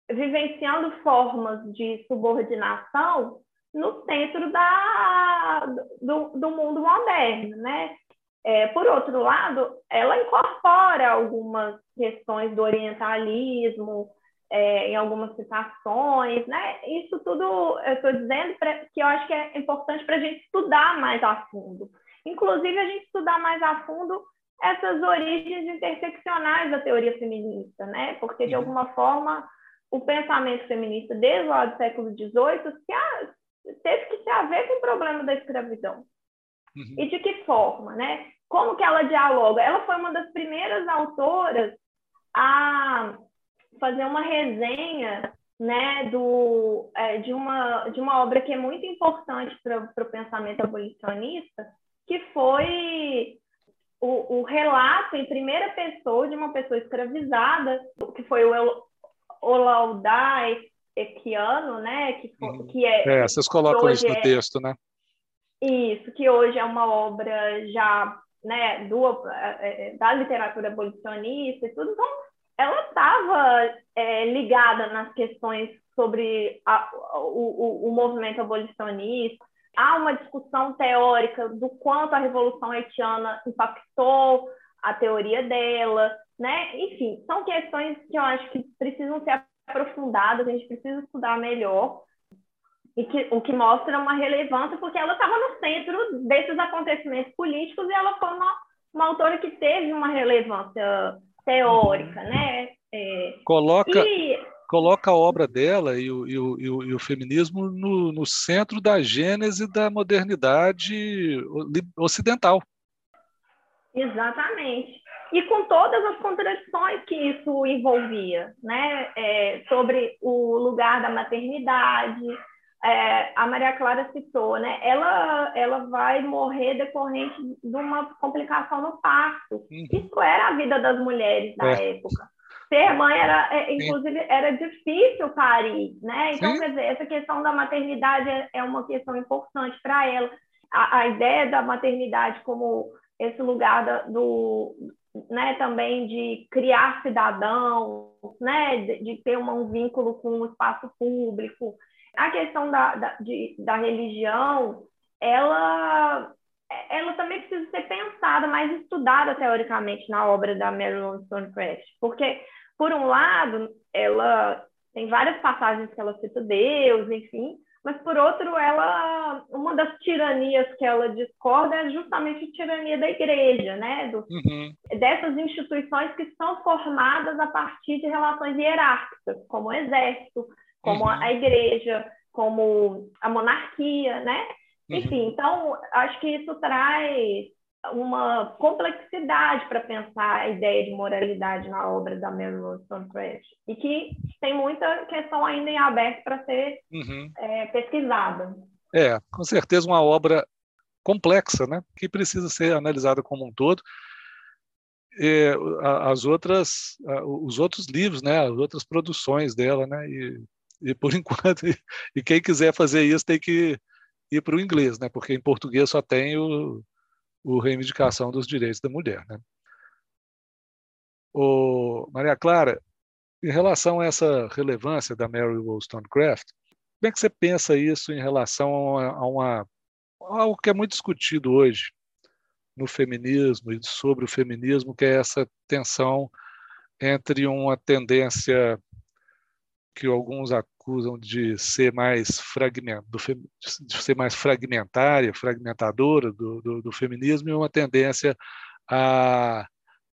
vivenciando formas de subordinação no centro da, do, do mundo moderno, né? É, por outro lado, ela incorpora algumas questões do orientalismo é, em algumas citações, né? Isso tudo eu estou dizendo pra, que eu acho que é importante para a gente estudar mais a fundo. Inclusive, a gente estudar mais a fundo essas origens interseccionais da teoria feminista, né? Porque, de uhum. alguma forma, o pensamento feminista desde lá do século XVIII se teve que se haver com o problema da escravidão. Uhum. E de que forma, né? Como que ela dialoga? Ela foi uma das primeiras autoras a fazer uma resenha né, do, é, de, uma, de uma obra que é muito importante para o pensamento abolicionista, que foi o, o, relato em primeira pessoa de uma pessoa escravizada, que foi o Olaudá Equiano, né? Que, uhum. que é, é, vocês colocam isso no é, texto, né? Isso, que hoje é uma obra já né, do, é, é, da literatura abolicionista e tudo. Então, ela estava é, ligada nas questões sobre a, o, o, o movimento abolicionista. Há uma discussão teórica do quanto a Revolução Haitiana impactou a teoria dela, né? Enfim, são questões que eu acho que precisam ser aprofundadas, a gente precisa estudar melhor. e que, o que mostra uma relevância, porque ela estava no centro desses acontecimentos políticos e ela foi uma, uma autora que teve uma relevância teórica, né? É, coloca, e... coloca a obra dela e o, e o, e o, e o feminismo no, no centro da gênese da modernidade ocidental. Exatamente. E com todas as contradições que isso envolvia, né? É, sobre o lugar da maternidade, é, a Maria Clara citou, né? Ela, ela vai morrer decorrente de uma complicação no parto. Uhum. Isso era a vida das mulheres da é. época. Ser mãe era, é, inclusive, era difícil parir, né? Então, Sim. quer dizer, essa questão da maternidade é, é uma questão importante para ela. A, a, ideia da maternidade como esse lugar da, do, né, também de criar cidadãos, né, de, de ter uma, um vínculo com o espaço público, a questão da, da, de, da religião, ela, ela também precisa ser pensada, mais estudada teoricamente na obra da Mary Wollstonecraft, porque, por um lado, ela tem várias passagens que ela cita Deus, enfim, mas por outro, ela uma das tiranias que ela discorda é justamente a tirania da igreja, né? Do, uhum. Dessas instituições que são formadas a partir de relações hierárquicas, como o exército, como uhum. a igreja, como a monarquia, né? Uhum. Enfim, então acho que isso traz uma complexidade para pensar a ideia de moralidade na obra da Mary Wollstonecraft e que tem muita questão ainda em aberto para ser uhum. é, pesquisada. É, com certeza uma obra complexa, né? Que precisa ser analisada como um todo. E, as outras, os outros livros, né? As outras produções dela, né? E e por <laughs> enquanto, e quem quiser fazer isso tem que ir para o inglês, né? Porque em português só tem o, o reivindicação dos direitos da mulher, né? O Maria Clara, em relação a essa relevância da Mary Wollstonecraft, como é que você pensa isso em relação a, uma algo que é muito discutido hoje no feminismo e sobre o feminismo, que é essa tensão entre uma tendência que alguns acusam de ser mais fragment, de ser mais fragmentária, fragmentadora do, do, do feminismo e uma tendência a,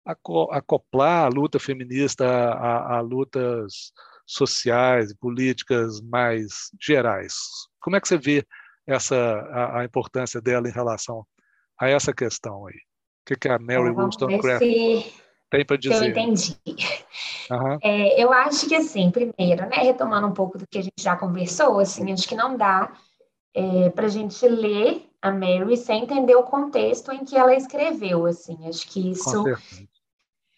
a acoplar a luta feminista a, a, lutas sociais e políticas mais gerais. Como é que você vê essa a, a importância dela em relação a essa questão aí? O que, que a Mary Wollstonecraft tem para dizer? Eu entendi. Uhum. É, eu acho que, assim, primeiro, né, retomando um pouco do que a gente já conversou, assim, acho que não dá é, para a gente ler a Mary sem entender o contexto em que ela escreveu, assim, acho que isso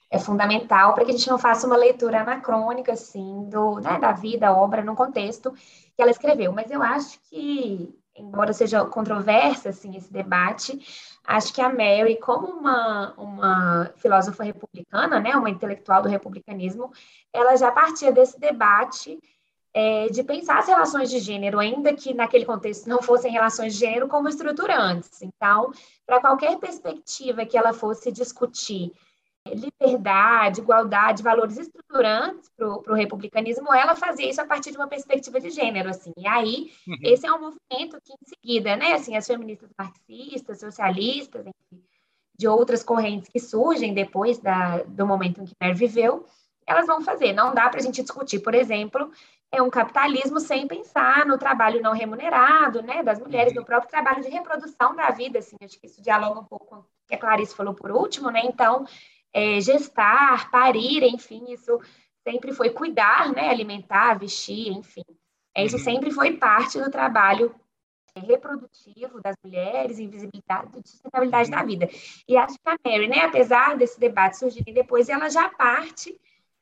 é fundamental para que a gente não faça uma leitura anacrônica, assim, do, né, da vida, obra, no contexto que ela escreveu, mas eu acho que, embora seja controverso, assim, esse debate, Acho que a Mary, como uma, uma filósofa republicana, né, uma intelectual do republicanismo, ela já partia desse debate é, de pensar as relações de gênero, ainda que naquele contexto não fossem relações de gênero, como estruturantes. Então, para qualquer perspectiva que ela fosse discutir liberdade, igualdade, valores estruturantes para o republicanismo, ela fazia isso a partir de uma perspectiva de gênero, assim. E aí, uhum. esse é um movimento que, em seguida, né, assim, as feministas marxistas, socialistas, enfim, de outras correntes que surgem depois da, do momento em que Mary viveu, elas vão fazer. Não dá para a gente discutir, por exemplo, é um capitalismo sem pensar no trabalho não remunerado, né, das mulheres, no uhum. próprio trabalho de reprodução da vida, assim, acho que isso dialoga um pouco com o que a Clarice falou por último, né, então, é, gestar, parir, enfim, isso sempre foi cuidar, né, alimentar, vestir, enfim. É, isso uhum. sempre foi parte do trabalho reprodutivo das mulheres, invisibilidade, sustentabilidade da uhum. vida. E acho que a Mary, né, apesar desse debate surgir depois, ela já parte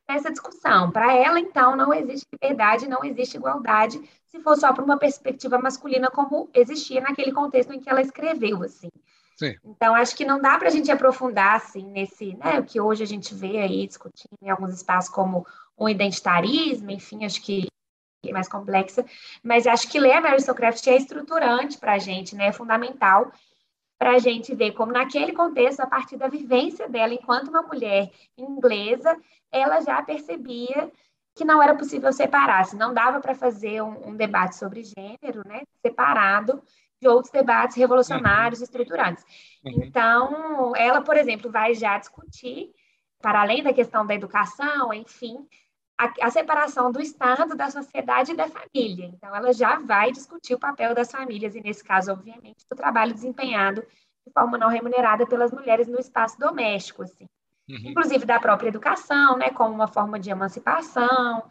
dessa discussão. Para ela, então, não existe liberdade, não existe igualdade, se for só para uma perspectiva masculina, como existia naquele contexto em que ela escreveu, assim. Então, acho que não dá para a gente aprofundar assim nesse, né, o que hoje a gente vê aí discutindo em alguns espaços como o identitarismo, enfim, acho que é mais complexa, mas acho que ler a Mary é estruturante para a gente, né, é fundamental para a gente ver como naquele contexto, a partir da vivência dela enquanto uma mulher inglesa, ela já percebia que não era possível separar, se não dava para fazer um, um, debate sobre gênero, né, separado de outros debates revolucionários, uhum. estruturantes. Uhum. Então, ela, por exemplo, vai já discutir, para além da questão da educação, enfim, a, a, separação do Estado, da sociedade e da família. Então, ela já vai discutir o papel das famílias, e nesse caso, obviamente, do trabalho desempenhado de forma não remunerada pelas mulheres no espaço doméstico, assim. Uhum. Inclusive da própria educação, né, como uma forma de emancipação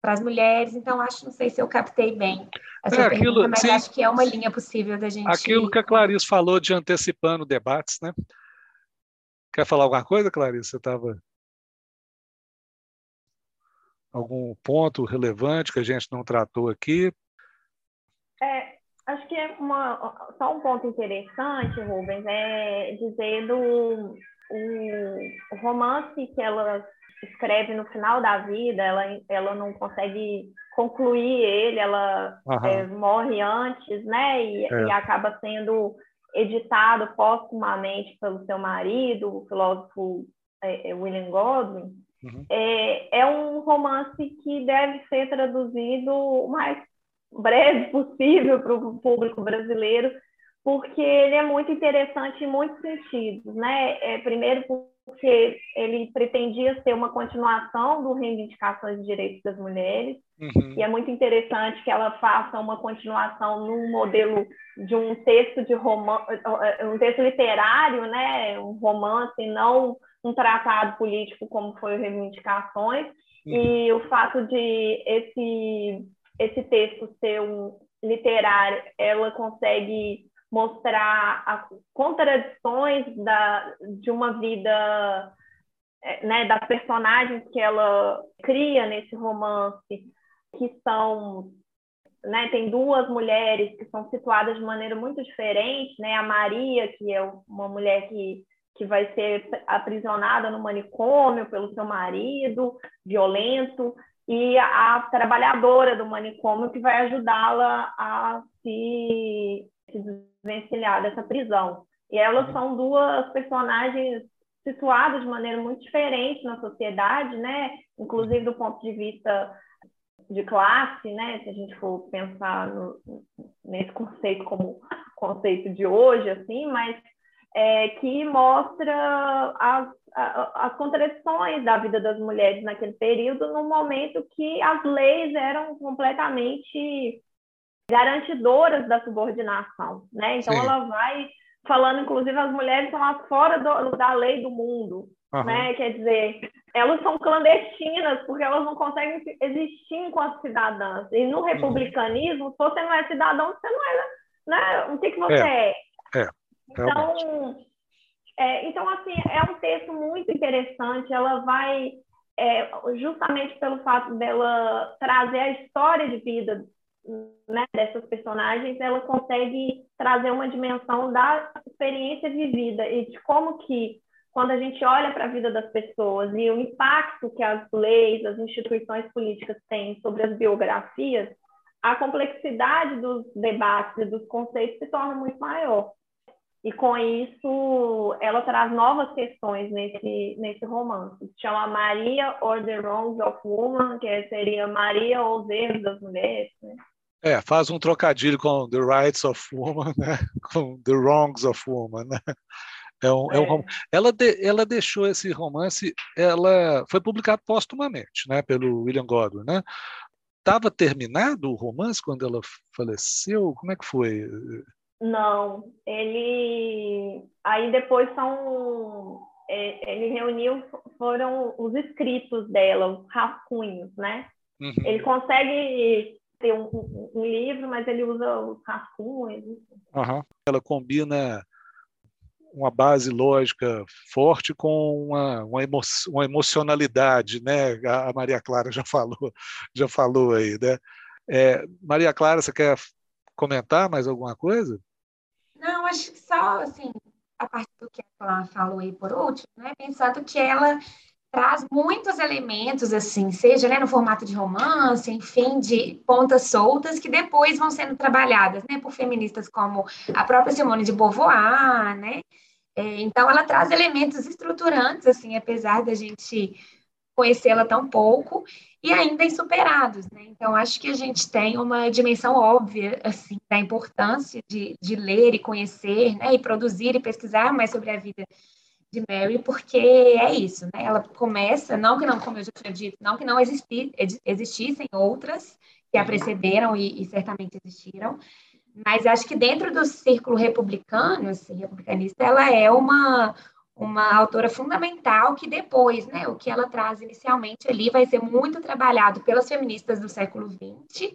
para as mulheres. Então, acho, não sei se eu captei bem a sua é, aquilo, pergunta, mas sim, acho que é uma linha possível da gente... Aquilo que a Clarice falou de antecipando debates, né? Quer falar alguma coisa, Clarice? Você estava algum ponto relevante que a gente não tratou aqui? É, acho que é uma, só um ponto interessante, Rubens, é dizer do o, romance que ela escreve no final da vida, ela, ela não consegue concluir ele, ela é, morre antes, né? E, é. e acaba sendo editado póstumamente pelo seu marido, o filósofo é, é William Godwin. Uhum. É, é um romance que deve ser traduzido o mais breve possível para o público brasileiro, porque ele é muito interessante em muitos sentidos, né? É, primeiro porque ele pretendia ser uma continuação do Reivindicações de Direitos das Mulheres, uhum. e é muito interessante que ela faça uma continuação num modelo de um texto de romance, um texto literário, né? Um romance, não um tratado político como foi o Reivindicações, uhum. e o fato de esse, esse texto ser um literário, ela consegue mostrar as contradições da, de uma vida, é, né, das personagens que ela cria nesse romance, que são né, tem duas mulheres que são situadas de maneira muito diferente, né? A Maria, que é uma mulher que que vai ser aprisionada no manicômio pelo seu marido, violento, e a, trabalhadora do manicômio que vai ajudá-la a se, se desvencilhar dessa prisão. E elas uhum. são duas personagens situadas de maneira muito diferente na sociedade, né? Inclusive do ponto de vista de classe, né? Se a gente for pensar no, nesse conceito como conceito de hoje, assim, mas é, que mostra as, as contradições da vida das mulheres naquele período, no momento que as leis eram completamente garantidoras da subordinação, né? Então Sim. ela vai falando, inclusive, as mulheres são as fora do, da lei do mundo, uhum. né? Quer dizer, elas são clandestinas porque elas não conseguem existir enquanto cidadãs. E no uhum. republicanismo, uhum. se você não é cidadão, você não é, né? O que que você é? é. é. Então, é, então, assim, é um texto muito interessante. Ela vai, é, justamente pelo fato dela trazer a história de vida né, dessas personagens, ela consegue trazer uma dimensão da experiência vivida e de como que, quando a gente olha para a vida das pessoas e o impacto que as leis, as instituições políticas têm sobre as biografias, a complexidade dos debates e dos conceitos se torna muito maior. E com isso, ela traz novas questões nesse, nesse romance. Se chama Maria or the Wrongs of Woman, que seria Maria ou os erros das mulheres. Né? É, faz um trocadilho com The Rights of Woman, né? <laughs> com The Wrongs of Woman. Né? É um, é. É um, ela, de, ela deixou esse romance, ela foi publicado póstumamente né, pelo William Godwin. Né? Estava terminado o romance quando ela faleceu? Como é que foi? Não, ele aí depois são é, ele reuniu foram os escritos dela, os rascunhos, né? Uhum. Ele consegue ter um, um, um, livro, mas ele usa os rascunhos. Uhum. Ela combina uma base lógica forte com uma, uma, emo, uma emocionalidade, né? A Maria Clara já falou, já falou aí, né? É, Maria Clara, você quer comentar mais alguma coisa? Não, acho que só, assim, a partir do que ela falou aí por último, né, pensando que ela traz muitos elementos, assim, seja né, no formato de romance, enfim, de pontas soltas, que depois vão sendo trabalhadas, né, por feministas como a própria Simone de Beauvoir, né, é, então ela traz elementos estruturantes, assim, apesar da gente conhecê-la tão pouco e ainda insuperados, né? Então, acho que a gente tem uma dimensão óbvia, assim, da importância de, de ler e conhecer, né? E produzir e pesquisar mais sobre a vida de Mary, porque é isso, né? Ela começa, não que não, como eu já tinha dito, não que não existi, existissem outras que a precederam e, e certamente existiram, mas acho que dentro do círculo republicano, assim, republicanista, ela é uma, uma autora fundamental que depois, né, o que ela traz inicialmente ali vai ser muito trabalhado pelas feministas do século XX,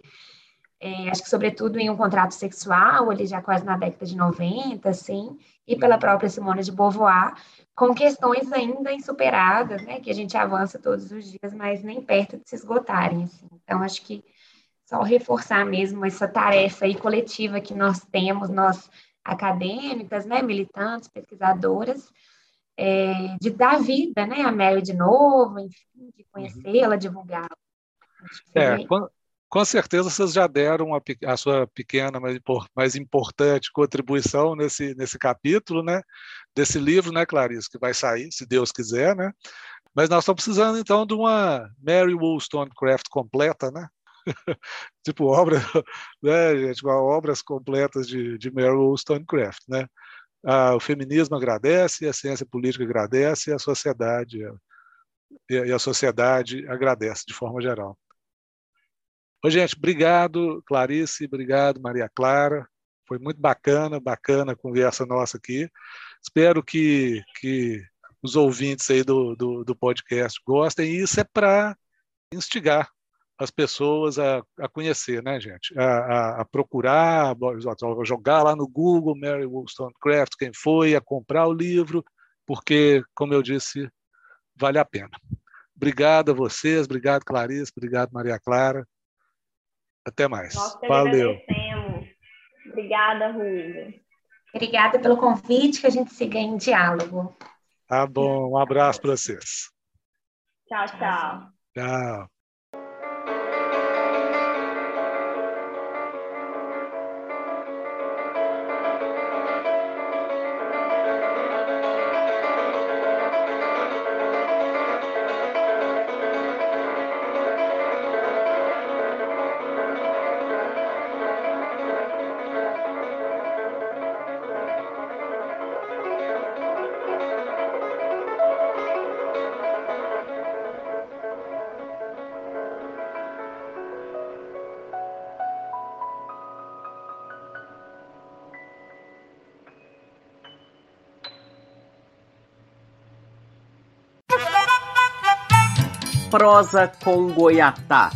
é, acho que sobretudo em um contrato sexual, ali já quase na década de 90, assim, e pela própria Simone de Beauvoir, com questões ainda insuperadas, né, que a gente avança todos os dias, mas nem perto de se esgotarem, assim. Então, acho que só reforçar mesmo essa tarefa aí coletiva que nós temos, nós acadêmicas, né, militantes, pesquisadoras, é, de dar vida, né, a Mary de novo, enfim, de conhecê-la, divulgá-la. É, com, com, certeza vocês já deram a, a sua pequena, mas mais importante contribuição nesse, nesse capítulo, né, desse livro, né, Clarice, que vai sair, se Deus quiser, né, mas nós estamos precisando, então, de uma Mary Wollstonecraft completa, né, <laughs> tipo obra, <laughs> né, gente, obras completas de, de Mary Wollstonecraft, né? Ah, o feminismo agradece, a ciência política agradece, a sociedade e a sociedade agradece de forma geral. Ô, gente, obrigado, Clarice, obrigado, Maria Clara. Foi muito bacana, bacana a conversa nossa aqui. Espero que, que os ouvintes aí do, do, do podcast gostem. E isso é para instigar as pessoas a, a conhecer, né, gente? A, a, a, procurar, a jogar lá no Google Mary Wollstonecraft, quem foi, a comprar o livro, porque, como eu disse, vale a pena. Obrigado a vocês, obrigado Clarice, obrigado Maria Clara. Até mais. Valeu. Obrigada, Rui. Obrigada pelo convite, que a gente siga em diálogo. Tá bom, um abraço para vocês. Tchau, tchau. Tchau. Prosa com Goiatá.